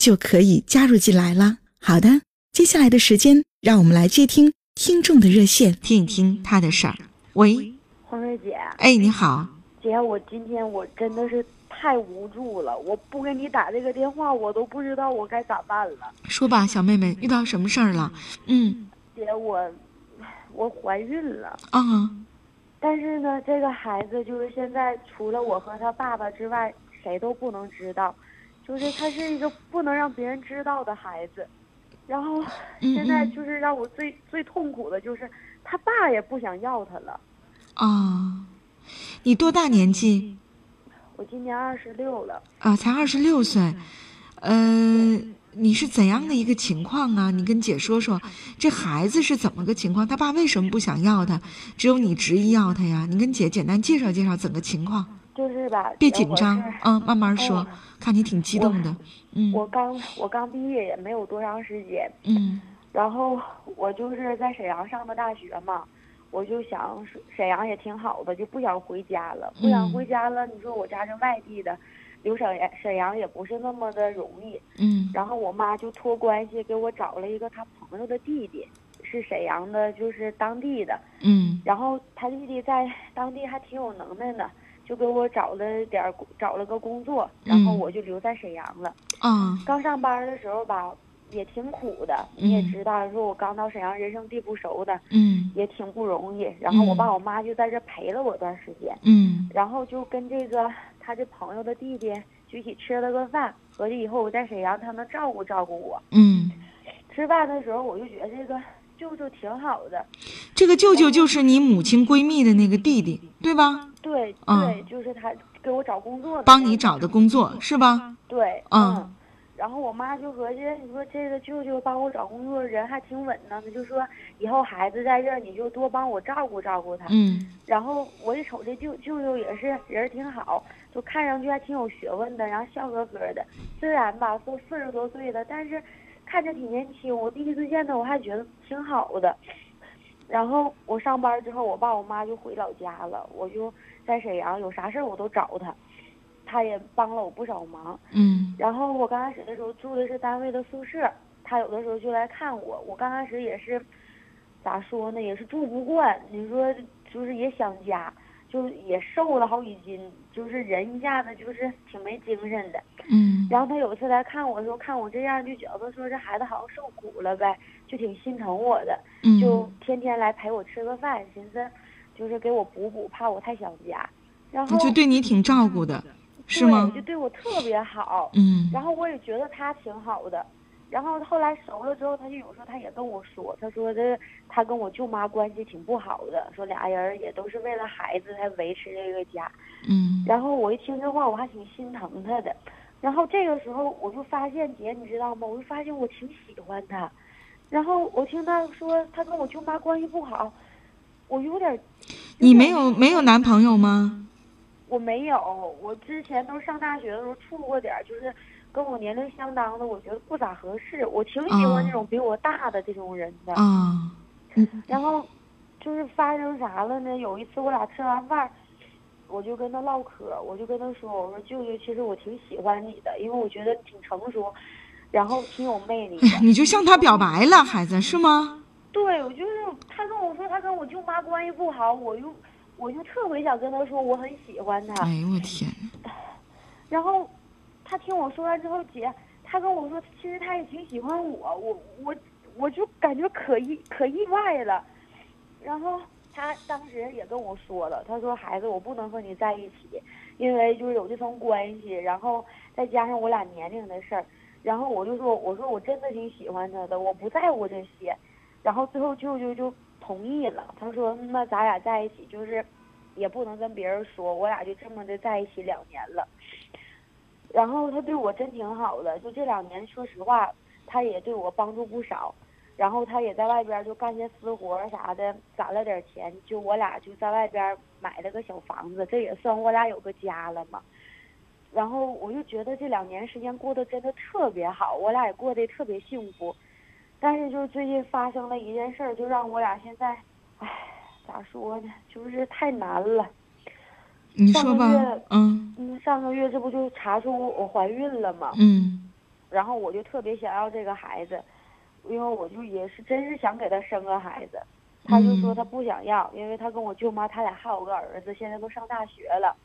就可以加入进来了。好的，接下来的时间，让我们来接听听众的热线，听一听他的事儿。喂，黄瑞姐，哎，你好，姐，我今天我真的是太无助了，我不给你打这个电话，我都不知道我该咋办了。说吧，小妹妹，遇到什么事儿了？嗯，姐，我。我怀孕了啊！但是呢，这个孩子就是现在除了我和他爸爸之外，谁都不能知道，就是他是一个不能让别人知道的孩子。然后现在就是让我最最痛苦的就是他爸也不想要他了。啊，你多大年纪？我今年二十六了。啊，才二十六岁，呃。你是怎样的一个情况啊？你跟姐说说，这孩子是怎么个情况？他爸为什么不想要他？只有你执意要他呀？你跟姐简单介绍介绍整个情况。就是吧，别紧张，嗯，慢慢说。看你挺激动的，嗯。我刚我刚毕业也没有多长时间，嗯。然后我就是在沈阳上的大学嘛，我就想沈阳也挺好的，就不想回家了，不想回家了。你说我家是外地的。留沈阳沈阳也不是那么的容易，嗯，然后我妈就托关系给我找了一个她朋友的弟弟，是沈阳的，就是当地的，嗯，然后他弟弟在当地还挺有能耐的，就给我找了点找了个工作，然后我就留在沈阳了，啊，刚上班的时候吧。也挺苦的，你也知道，说我刚到沈阳，人生地不熟的，嗯，也挺不容易。然后我爸我妈就在这陪了我段时间，嗯，然后就跟这个他这朋友的弟弟就一起吃了个饭，合计以后我在沈阳他能照顾照顾我，嗯。吃饭的时候我就觉得这个舅舅挺好的，这个舅舅就是你母亲闺蜜的那个弟弟，对吧？对对，就是他给我找工作的，帮你找的工作是吧？对，嗯。然后我妈就合计，你说这个舅舅帮我找工作，人还挺稳当的，就说以后孩子在这儿，你就多帮我照顾照顾他。嗯。然后我一瞅这舅舅舅也是人挺好，就看上去还挺有学问的，然后笑呵呵的。虽然吧都四十多岁了，但是看着挺年轻。我第一次见他，我还觉得挺好的。然后我上班之后，我爸我妈就回老家了，我就在沈阳，有啥事儿我都找他。他也帮了我不少忙，嗯，然后我刚开始的时候住的是单位的宿舍，他有的时候就来看我，我刚开始也是，咋说呢，也是住不惯，你说就是也想家，就也瘦了好几斤，就是人一下子就是挺没精神的，嗯，然后他有一次来看我的时候，看我这样就觉得说这孩子好像受苦了呗，就挺心疼我的，就天天来陪我吃个饭，寻思就是给我补补，怕我太想家，然后就对你挺照顾的。是吗？就对我特别好，嗯，然后我也觉得他挺好的，然后后来熟了之后，他就有时候他也跟我说，他说的他跟我舅妈关系挺不好的，说俩人也都是为了孩子才维持这个家，嗯，然后我一听这话，我还挺心疼他的，然后这个时候我就发现姐，你知道吗？我就发现我挺喜欢他，然后我听他说他跟我舅妈关系不好，我有点，你没有没有男朋友吗？我没有，我之前都上大学的时候处过点儿，就是跟我年龄相当的，我觉得不咋合适。我挺喜欢那种比我大的这种人的。啊，然后就是发生啥了呢？有一次我俩吃完饭，我就跟他唠嗑，我就跟他说：“我说舅舅，其实我挺喜欢你的，因为我觉得挺成熟，然后挺有魅力的。”你就向他表白了，孩子是吗？对，我就是他跟我说他跟我舅妈关系不好，我又。我就特别想跟他说我很喜欢他。哎呦我天！然后他听我说完之后，姐，他跟我说，其实他也挺喜欢我，我我我就感觉可意可意外了。然后他当时也跟我说了，他说孩子，我不能和你在一起，因为就是有这层关系，然后再加上我俩年龄的事儿。然后我就说，我说我真的挺喜欢他的，我不在乎这些。然后最后舅舅就同意了，他说那咱俩在一起就是也不能跟别人说，我俩就这么的在一起两年了。然后他对我真挺好的，就这两年，说实话，他也对我帮助不少。然后他也在外边就干些私活啥的，攒了点钱，就我俩就在外边买了个小房子，这也算我俩有个家了嘛。然后我就觉得这两年时间过得真的特别好，我俩也过得特别幸福。但是就是最近发生了一件事儿，就让我俩现在，唉，咋说呢，就是太难了。你说吧，嗯，嗯，上个月这不就查出我怀孕了吗？嗯，然后我就特别想要这个孩子，因为我就也是真是想给他生个孩子。他就说他不想要，因为他跟我舅妈他俩还有个儿子，现在都上大学了。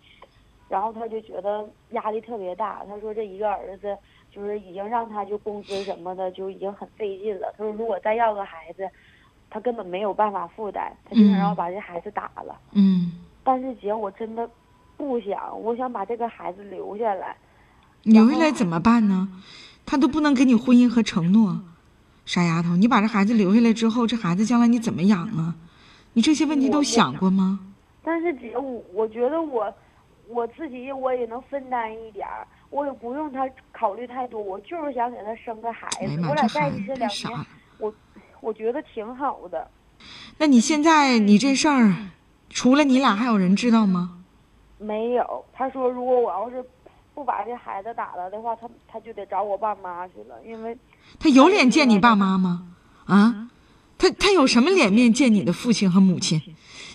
然后他就觉得压力特别大，他说这一个儿子就是已经让他就工资什么的就已经很费劲了。他说如果再要个孩子，他根本没有办法负担，他就想要把这孩子打了。嗯。但是姐，我真的不想，我想把这个孩子留下来。留下来怎么办呢？他都不能给你婚姻和承诺，傻丫头，你把这孩子留下来之后，这孩子将来你怎么养啊？你这些问题都想过吗？但是姐，我我觉得我我自己我也能分担一点儿，我也不用他考虑太多，我就是想给他生个孩子。我俩在一起这两年，我我觉得挺好的。那你现在你这事儿？除了你俩，还有人知道吗？没有。他说，如果我要是不把这孩子打了的话，他他就得找我爸妈去了，因为他有脸见你爸妈吗？啊，他他有什么脸面见你的父亲和母亲？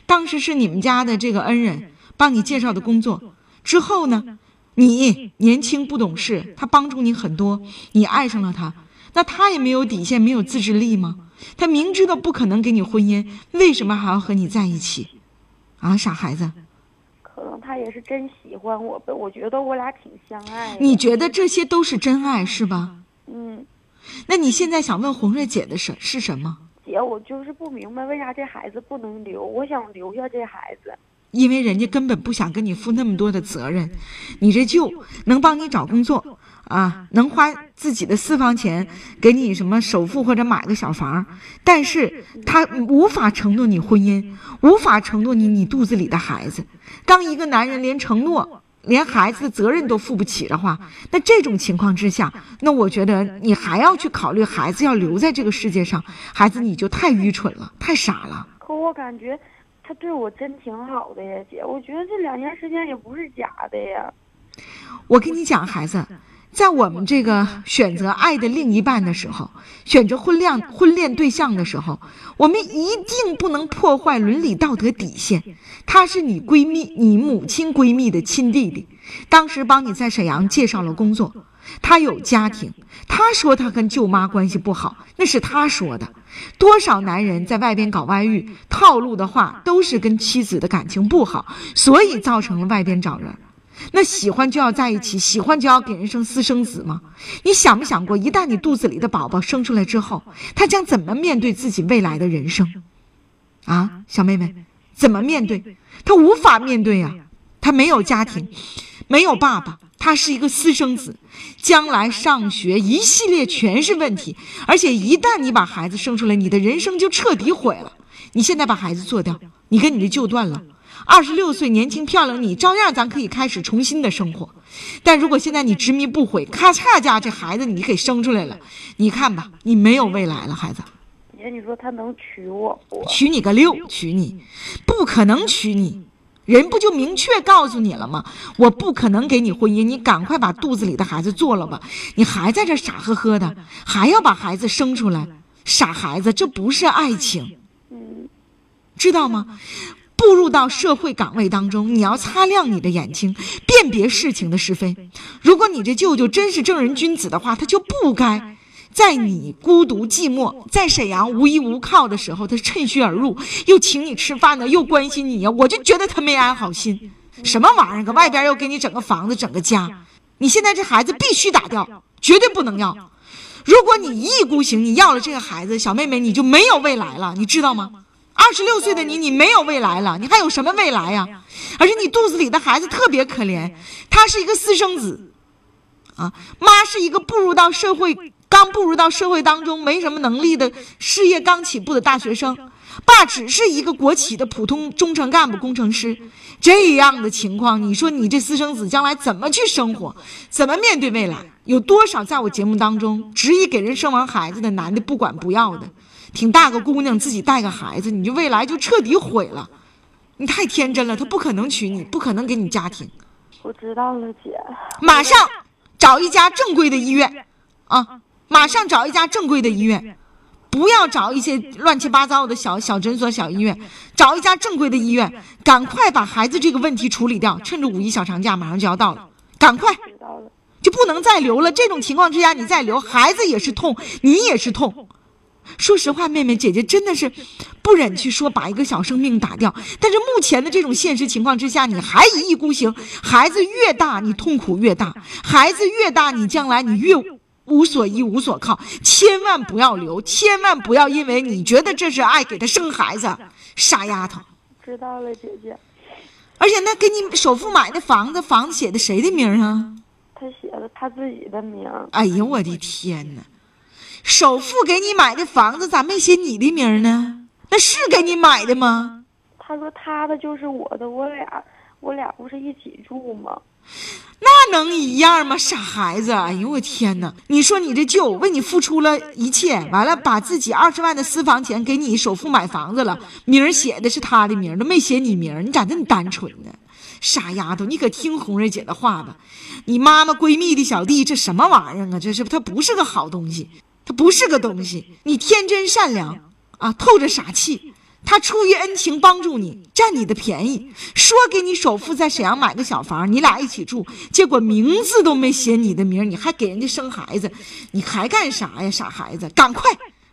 当时是你们家的这个恩人帮你介绍的工作，之后呢，你年轻不懂事，他帮助你很多，你爱上了他，那他也没有底线，没有自制力吗？他明知道不可能给你婚姻，为什么还要和你在一起？啊，傻孩子！可能他也是真喜欢我呗。我觉得我俩挺相爱。你觉得这些都是真爱是吧？嗯。那你现在想问红瑞姐的事是什么？姐，我就是不明白为啥这孩子不能留。我想留下这孩子。因为人家根本不想跟你负那么多的责任。你这舅能帮你找工作。啊，能花自己的私房钱给你什么首付或者买个小房，但是他无法承诺你婚姻，无法承诺你你肚子里的孩子。当一个男人连承诺、连孩子的责任都负不起的话，那这种情况之下，那我觉得你还要去考虑孩子要留在这个世界上，孩子你就太愚蠢了，太傻了。可我感觉他对我真挺好的呀，姐，我觉得这两年时间也不是假的呀。我跟你讲，孩子。在我们这个选择爱的另一半的时候，选择婚恋婚恋对象的时候，我们一定不能破坏伦理道德底线。他是你闺蜜，你母亲闺蜜的亲弟弟，当时帮你在沈阳介绍了工作，他有家庭。他说他跟舅妈关系不好，那是他说的。多少男人在外边搞外遇，套路的话都是跟妻子的感情不好，所以造成了外边找人。那喜欢就要在一起，喜欢就要给人生私生子吗？你想没想过，一旦你肚子里的宝宝生出来之后，他将怎么面对自己未来的人生？啊，小妹妹，怎么面对？他无法面对呀，他没有家庭，没有爸爸，他是一个私生子，将来上学一系列全是问题。而且一旦你把孩子生出来，你的人生就彻底毁了。你现在把孩子做掉，你跟你的旧断了。二十六岁年轻漂亮，你照样咱可以开始重新的生活。但如果现在你执迷不悔，咔嚓家这孩子你给生出来了，你看吧，你没有未来了，孩子。姐，你说他能娶我不？娶你个六，娶你，不可能娶你。人不就明确告诉你了吗？我不可能给你婚姻，你赶快把肚子里的孩子做了吧。你还在这傻呵呵的，还要把孩子生出来，傻孩子，这不是爱情，知道吗？步入到社会岗位当中，你要擦亮你的眼睛，辨别事情的是非。如果你这舅舅真是正人君子的话，他就不该在你孤独寂寞、在沈阳无依无靠的时候，他趁虚而入，又请你吃饭呢，又关心你呀。我就觉得他没安好心。什么玩意儿？搁外边又给你整个房子、整个家，你现在这孩子必须打掉，绝对不能要。如果你一意孤行，你要了这个孩子，小妹妹你就没有未来了，你知道吗？二十六岁的你，你没有未来了，你还有什么未来呀？而且你肚子里的孩子特别可怜，他是一个私生子，啊，妈是一个步入到社会、刚步入到社会当中没什么能力的事业刚起步的大学生，爸只是一个国企的普通中层干部工程师，这样的情况，你说你这私生子将来怎么去生活，怎么面对未来？有多少在我节目当中执意给人生完孩子的男的不管不要的？挺大个姑娘，自己带个孩子，你就未来就彻底毁了。你太天真了，他不可能娶你，不可能给你家庭。我知道了，姐。马上找一家正规的医院，啊，马上找一家正规的医院，不要找一些乱七八糟的小小诊所、小医院，找一家正规的医院，赶快把孩子这个问题处理掉。趁着五一小长假马上就要到了，赶快，就不能再留了。这种情况之下，你再留，孩子也是痛，你也是痛。说实话，妹妹姐姐真的是不忍去说把一个小生命打掉，但是目前的这种现实情况之下，你还一意孤行，孩子越大你痛苦越大，孩子越大你将来你越无所依无所靠，千万不要留，千万不要因为你觉得这是爱给他生孩子，傻丫头。知道了，姐姐。而且那给你首付买的房子，房子写的谁的名啊？他写的他自己的名。哎呦我的天哪！首付给你买的房子咋没写你的名呢？那是给你买的吗？他说他的就是我的，我俩我俩不是一起住吗？那能一样吗？傻孩子！哎呦我天哪！你说你这舅为你付出了一切，完了把自己二十万的私房钱给你首付买房子了，名儿写的是他的名，都没写你名儿，你咋这么单纯呢？傻丫头，你可听红瑞姐的话吧！你妈妈闺蜜的小弟，这什么玩意儿啊？这是他不是个好东西。他不是个东西，你天真善良啊，透着傻气。他出于恩情帮助你，占你的便宜，说给你首付在沈阳买个小房，你俩一起住，结果名字都没写你的名，你还给人家生孩子，你还干啥呀，傻孩子？赶快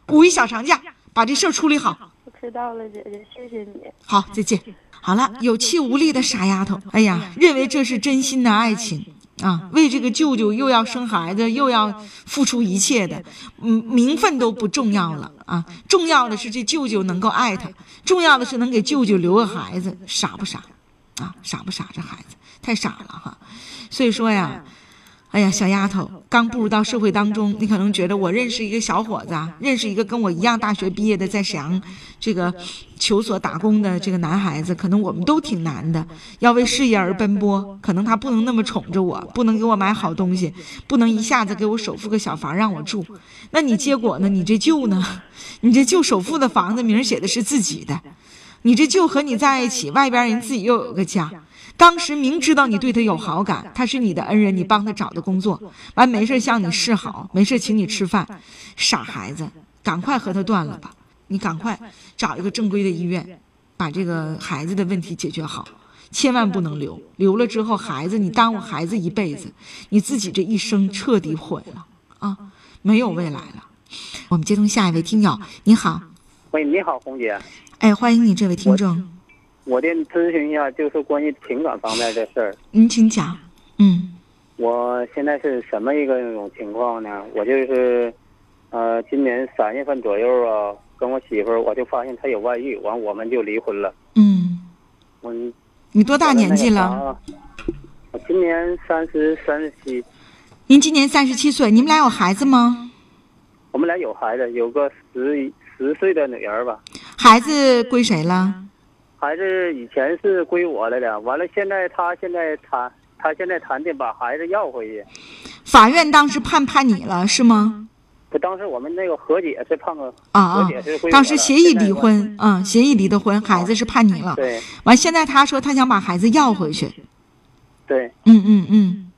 五一小长假把这事儿处理好。我知道了，姐姐，谢谢你。好，再见。好了，有气无力的傻丫头，哎呀，认为这是真心的爱情。啊，为这个舅舅又要生孩子，又要付出一切的，嗯，名分都不重要了啊，重要的是这舅舅能够爱他，重要的是能给舅舅留个孩子，傻不傻？啊，傻不傻？这孩子太傻了哈，所以说呀。哎呀，小丫头刚步入到社会当中，你可能觉得我认识一个小伙子，认识一个跟我一样大学毕业的，在沈阳这个求所打工的这个男孩子，可能我们都挺难的，要为事业而奔波。可能他不能那么宠着我，不能给我买好东西，不能一下子给我首付个小房让我住。那你结果呢？你这舅呢？你这舅首付的房子名写的是自己的，你这舅和你在一起，外边人自己又有个家。当时明知道你对他有好感，他是你的恩人，你帮他找的工作，完没事向你示好，没事请你吃饭，傻孩子，赶快和他断了吧！你赶快找一个正规的医院，把这个孩子的问题解决好，千万不能留，留了之后孩子你耽误孩子一辈子，你自己这一生彻底毁了啊，没有未来了。我们接通下一位听友，你好，喂，你好，红姐，哎，欢迎你这位听众。我得咨询一下，就是关于情感方面的事儿。您请讲。嗯，我现在是什么一个那种情况呢？我就是，呃，今年三月份左右啊，跟我媳妇儿我就发现她有外遇，完我们就离婚了。嗯。我。你多大年纪了？我今年三十三十七。您今年三十七岁，你们俩有孩子吗？我们俩有孩子，有个十十岁的女儿吧。孩子归谁了？孩子以前是归我来的了，完了现在他现在谈，他现在谈的把孩子要回去。法院当时判判你了是吗？不，当时我们那个和解是判个啊啊，当时协议离婚啊，协议离的婚，孩子是判你了。对。完，现在他说他想把孩子要回去。对。嗯嗯嗯，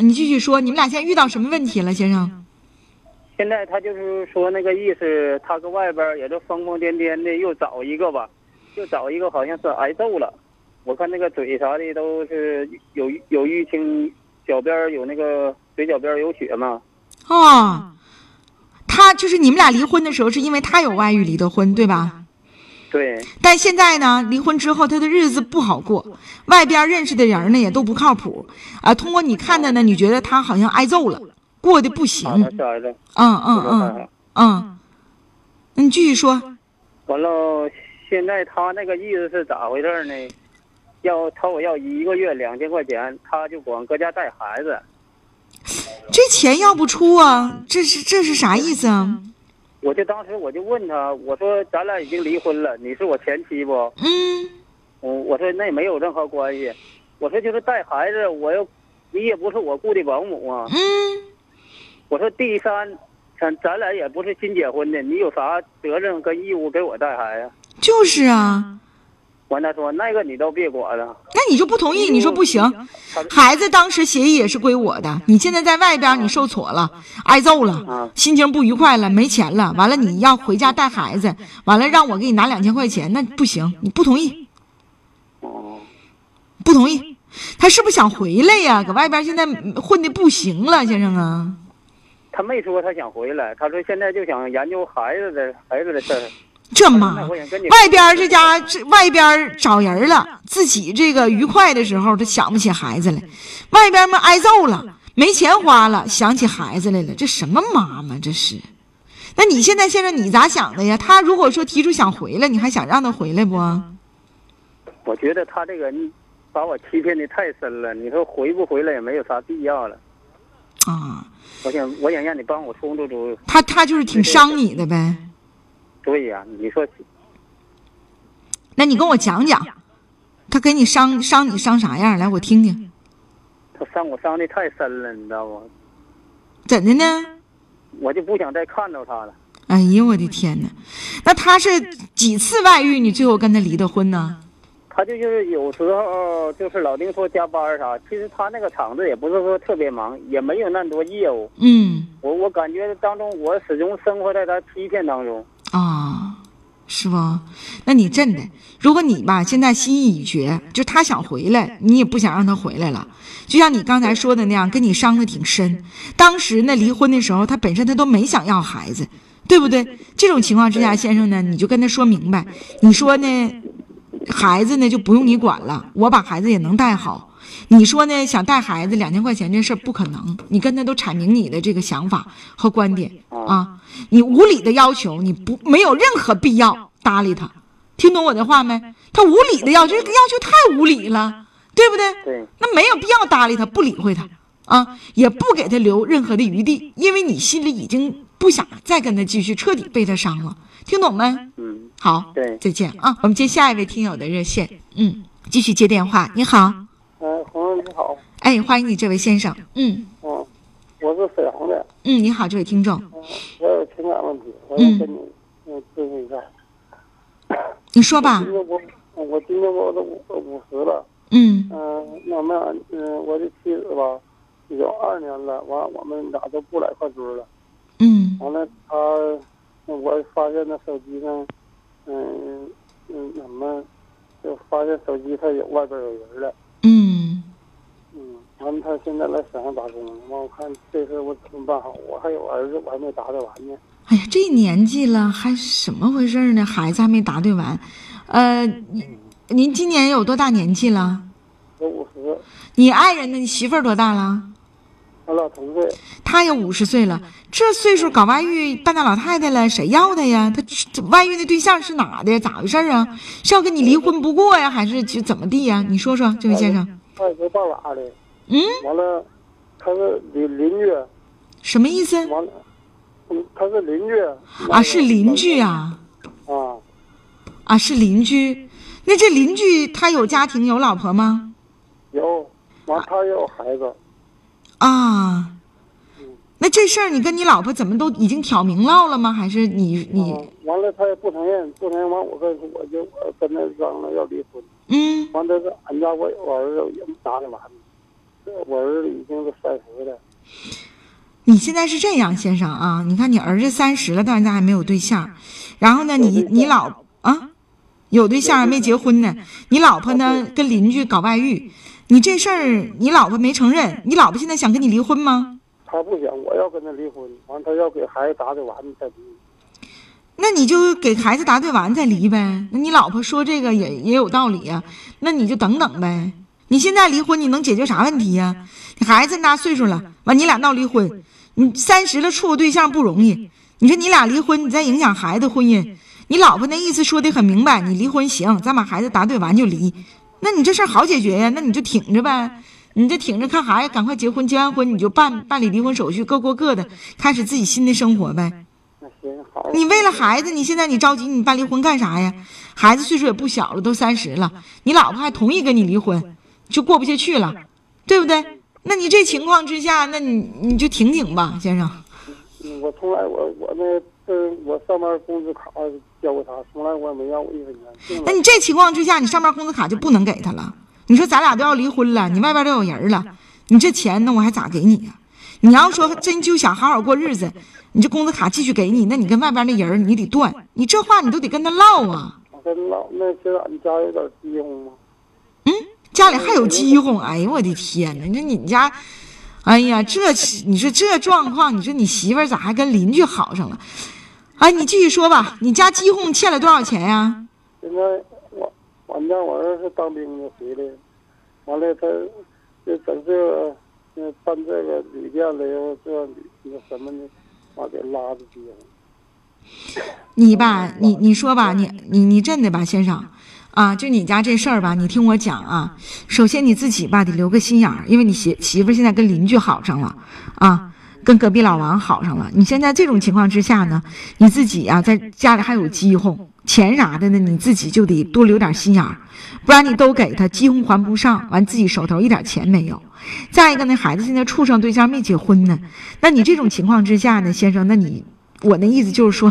你继续说，你们俩现在遇到什么问题了，先生？现在他就是说那个意思，他搁外边也都疯疯癫癫的，又找一个吧。就找一个好像是挨揍了，我看那个嘴啥的都是有有淤青，脚边有那个嘴角边有血嘛。哦，他就是你们俩离婚的时候是因为他有外遇离的婚对吧？对，但现在呢，离婚之后他的日子不好过，外边认识的人呢也都不靠谱啊。通过你看的呢，你觉得他好像挨揍了，过得不行。嗯嗯嗯嗯，你继续说。完了，现在他那个意思是咋回事呢？要朝我要一个月两千块钱，他就光搁家带孩子。这钱要不出啊？这是这是啥意思啊？我就当时我就问他，我说咱俩已经离婚了，你是我前妻不？嗯，我我说那也没有任何关系，我说就是带孩子，我又你也不是我雇的保姆啊。嗯，我说第三，咱咱俩也不是新结婚的，你有啥责任跟义务给我带孩子？就是啊。完他说那个你都别管了。那你就不同意？你说不行，孩子当时协议也是归我的。你现在在外边你受挫了，挨揍了，心情不愉快了，没钱了，完了你要回家带孩子，完了让我给你拿两千块钱，那不行，你不同意。哦，不同意。他是不是想回来呀？搁外边现在混的不行了，先生啊。他没说他想回来，他说现在就想研究孩子的孩子的事儿。这妈，外边这家这外边找人了，自己这个愉快的时候，他想不起孩子来。外边嘛挨揍了，没钱花了，想起孩子来了。这什么妈妈这是？那你现在先生你咋想的呀？他如果说提出想回来，你还想让他回来不？我觉得他这个把我欺骗的太深了。你说回不回来也没有啥必要了。啊，我想我想让你帮我出出主意。他他就是挺伤你的呗。对呀，你说，那你跟我讲讲，他给你伤伤你伤啥样？来，我听听。他伤我伤的太深了，你知道不？怎的呢？我就不想再看到他了。哎呀，我的天哪！那他是几次外遇？你最后跟他离的婚呢？他就是有时候就是老丁说加班啥，其实他那个厂子也不是说特别忙，也没有那么多业务。嗯。我我感觉当中，我始终生活在他欺骗当中。啊，是吧？那你真的，如果你吧现在心意已决，就他想回来，你也不想让他回来了。就像你刚才说的那样，跟你伤的挺深。当时那离婚的时候，他本身他都没想要孩子，对不对？这种情况之下，先生呢，你就跟他说明白，你说呢，孩子呢就不用你管了，我把孩子也能带好。你说呢？想带孩子两千块钱这事儿不可能。你跟他都阐明你的这个想法和观点啊！你无理的要求，你不没有任何必要搭理他，听懂我的话没？他无理的要求，这个要求太无理了，对不对？对。那没有必要搭理他，不理会他啊，也不给他留任何的余地，因为你心里已经不想再跟他继续彻底被他伤了，听懂没？嗯。好。对。再见啊！我们接下一位听友的热线，嗯，继续接电话。你好。嗯，朋友你好。哎，欢迎你，这位先生。嗯。嗯，我是沈阳的。嗯，你好，这位听众。嗯，我有情感问题，我要跟你嗯咨询一下。你说吧。今年我我今年我都五五十了。嗯。嗯，那么嗯，我的妻子吧，有二年了，完我们俩都不来一块堆了。嗯。完了，他我发现那手机上，嗯嗯，怎么就发现手机上有外边有人了。嗯，嗯，完了，他现在来沈阳打工，完我看这事我怎么办好？我还有儿子，我还没答对完呢。哎呀，这年纪了还什么回事呢？孩子还没答对完，呃，您您今年有多大年纪了？我五十。你爱人呢？你媳妇儿多大了？俺俩同岁。他也五十岁了，这岁数搞外遇，半大老太太了，谁要他呀？他外遇那对象是哪的？咋回事啊？是要跟你离婚不过呀，还是就怎么地呀？你说说，这位先生。他是大哪的？嗯。完了，他是邻邻居。什么意思？完了，嗯，他是邻居。啊，是邻居啊。啊。啊，是邻居。那这邻居他有家庭有老婆吗？有，完他也有孩子。啊。那这事儿你跟你老婆怎么都已经挑明唠了吗？还是你你？完了，他也不承认，不承认。完，我跟我就我跟他商量要离婚。嗯。完，但是俺家我我儿子也没答应完，我儿子已经是三十了。你现在是这样，先生啊？你看你儿子三十了，到现在还没有对象。然后呢，你你老啊，有对象没结婚呢？你老婆呢，跟邻居搞外遇，你这事儿你老婆没承认，你老婆现在想跟你离婚吗？她不想，我要跟她离婚，完她要给孩子答对完再离。那你就给孩子答对完再离呗。那你老婆说这个也也有道理呀、那你就等等呗。你现在离婚，你能解决啥问题呀、你孩子那么大岁数了，完你俩闹离婚，你三十了处个对象不容易。你说你俩离婚，你再影响孩子婚姻，你老婆那意思说的很明白，你离婚行，咱把孩子答对完就离。那你这事儿好解决呀？那你就挺着呗，你这挺着看孩子，赶快结婚，结完婚你就办办理离婚手续，各过各的，开始自己新的生活呗。那行好。你为了孩子，你现在你着急，你办离婚干啥呀？孩子岁数也不小了，都三十了，你老婆还同意跟你离婚，就过不下去了，对不对？那你这情况之下，那你你就挺挺吧，先生。嗯我从来我我那嗯我上班工资卡交给他，从来我也没要过一分钱。那你这情况之下，你上班工资卡就不能给他了。你说咱俩都要离婚了，你外边都有人了，你这钱那我还咋给你呀、你要说真就想好好过日子，你这工资卡继续给你，那你跟外边那人你得断，你这话你都得跟他唠啊。我跟唠那现在你家有点饥荒吗？家里还有饥荒，哎呦我的天哪！你说你们家，哎呀，这你说这状况，你说你媳妇儿咋还跟邻居好上了？哎，你继续说吧，你家饥荒欠了多少钱呀、现在我俺家我儿子当兵的回来，完了他就整这个呃办这个旅店了又这旅那什么的，完给拉着饥荒。你吧，你你说吧，你你你真的吧，先生，啊，就你家这事儿吧，你听我讲啊。首先你自己吧得留个心眼儿，因为你媳媳妇现在跟邻居好上了，啊，跟隔壁老王好上了。你现在这种情况之下呢，你自己呀、在家里还有饥荒，钱啥的呢，你自己就得多留点心眼儿，不然你都给他，饥荒还不上，完自己手头一点钱没有。再一个呢，孩子现在处上对象没结婚呢，那你这种情况之下呢，先生，那你我那意思就是说，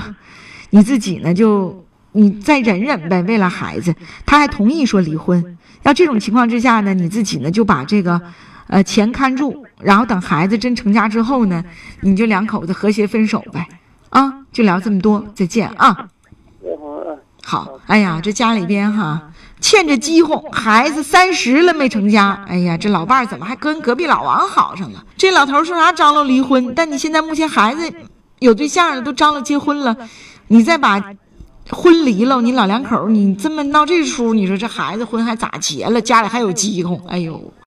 你自己呢就你再忍忍呗，为了孩子，他还同意说离婚。要这种情况之下呢，你自己呢就把这个呃钱看住，然后等孩子真成家之后呢，你就两口子和谐分手呗。啊，就聊这么多，再见啊。好，哎呀，这家里边哈欠着饥荒，孩子三十了没成家，哎呀，这老伴儿怎么还跟隔壁老王好上了？这老头说啥张罗离婚，但你现在目前孩子有对象了，都张罗结婚了，你再把婚离了，你老两口你这么闹这出，你说这孩子婚还咋结了？家里还有饥荒，哎呦。